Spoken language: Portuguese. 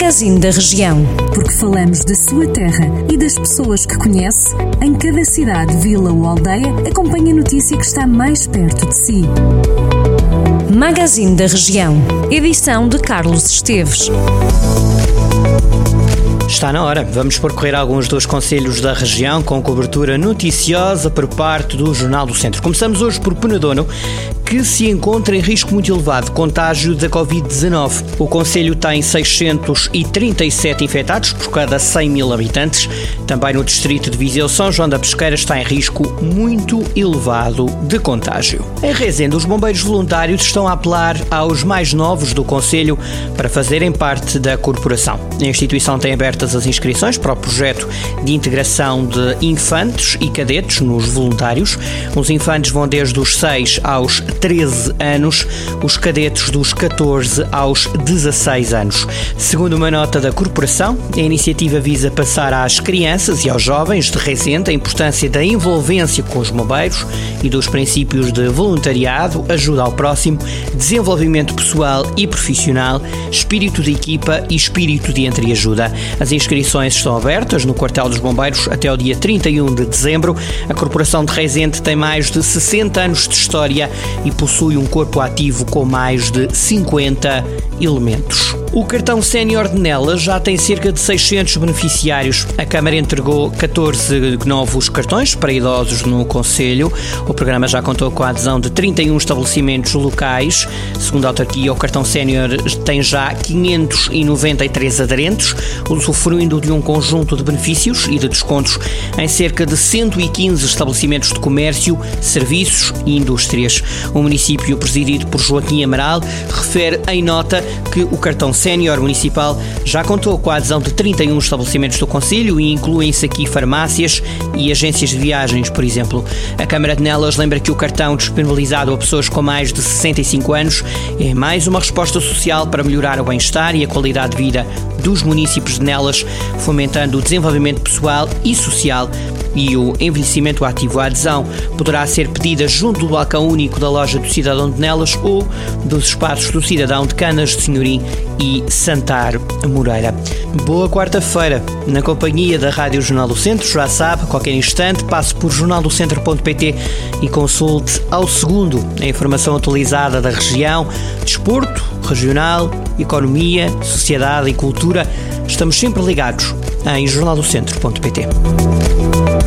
Magazine da Região. Porque falamos da sua terra e das pessoas que conhece, em cada cidade, vila ou aldeia, acompanhe a notícia que está mais perto de si. Magazine da Região. Edição de Carlos Esteves. Está na hora. Vamos percorrer alguns dos conselhos da região com cobertura noticiosa por parte do Jornal do Centro. Começamos hoje por Penedono, que se encontra em risco muito elevado de contágio da Covid-19. O Conselho tem 637 infectados por cada 100 mil habitantes. Também no distrito de Viseu São João da Pesqueira está em risco muito elevado de contágio. Em Rezende, os bombeiros voluntários estão a apelar aos mais novos do Conselho para fazerem parte da corporação. A instituição tem abertas as inscrições para o projeto de integração de infantes e cadetes nos voluntários. Os infantes vão desde os 6 aos 13 anos, os cadetes dos 14 aos 16 anos. Segundo uma nota da corporação, a iniciativa visa passar às crianças e aos jovens de Resende a importância da envolvência com os bombeiros e dos princípios de voluntariado, ajuda ao próximo, desenvolvimento pessoal e profissional, espírito de equipa e espírito de entreajuda. As inscrições estão abertas no quartel dos bombeiros até o dia 31 de dezembro. A corporação de Resende tem mais de 60 anos de história e possui um corpo ativo com mais de 50 elementos. O cartão sénior de Nelas já tem cerca de 600 beneficiários. A Câmara entregou 14 novos cartões para idosos no Conselho. O programa já contou com a adesão de 31 estabelecimentos locais. Segundo a autarquia, o cartão sénior tem já 593 aderentes, usufruindo de um conjunto de benefícios e de descontos em cerca de 115 estabelecimentos de comércio, serviços e indústrias. O município, presidido por Joaquim Amaral, refere em nota que o cartão sénior municipal já contou com a adesão de 31 estabelecimentos do Conselho e incluem-se aqui farmácias e agências de viagens, por exemplo. A Câmara de Nelas lembra que o cartão disponibilizado a pessoas com mais de 65 anos é mais uma resposta social para melhorar o bem-estar e a qualidade de vida dos municípios de Nelas, fomentando o desenvolvimento pessoal e social e o envelhecimento ativo. A adesão poderá ser pedida junto do balcão único da loja do Cidadão de Nelas ou dos espaços do Cidadão de Canas de Senhorim e Santar Moreira. Boa quarta-feira, na companhia da Rádio Jornal do Centro, já sabe, a qualquer instante passe por jornaldocentro.pt e consulte ao segundo a informação atualizada da região, desporto, regional, economia, sociedade e cultura. Estamos sempre ligados em jornaldocentro.pt.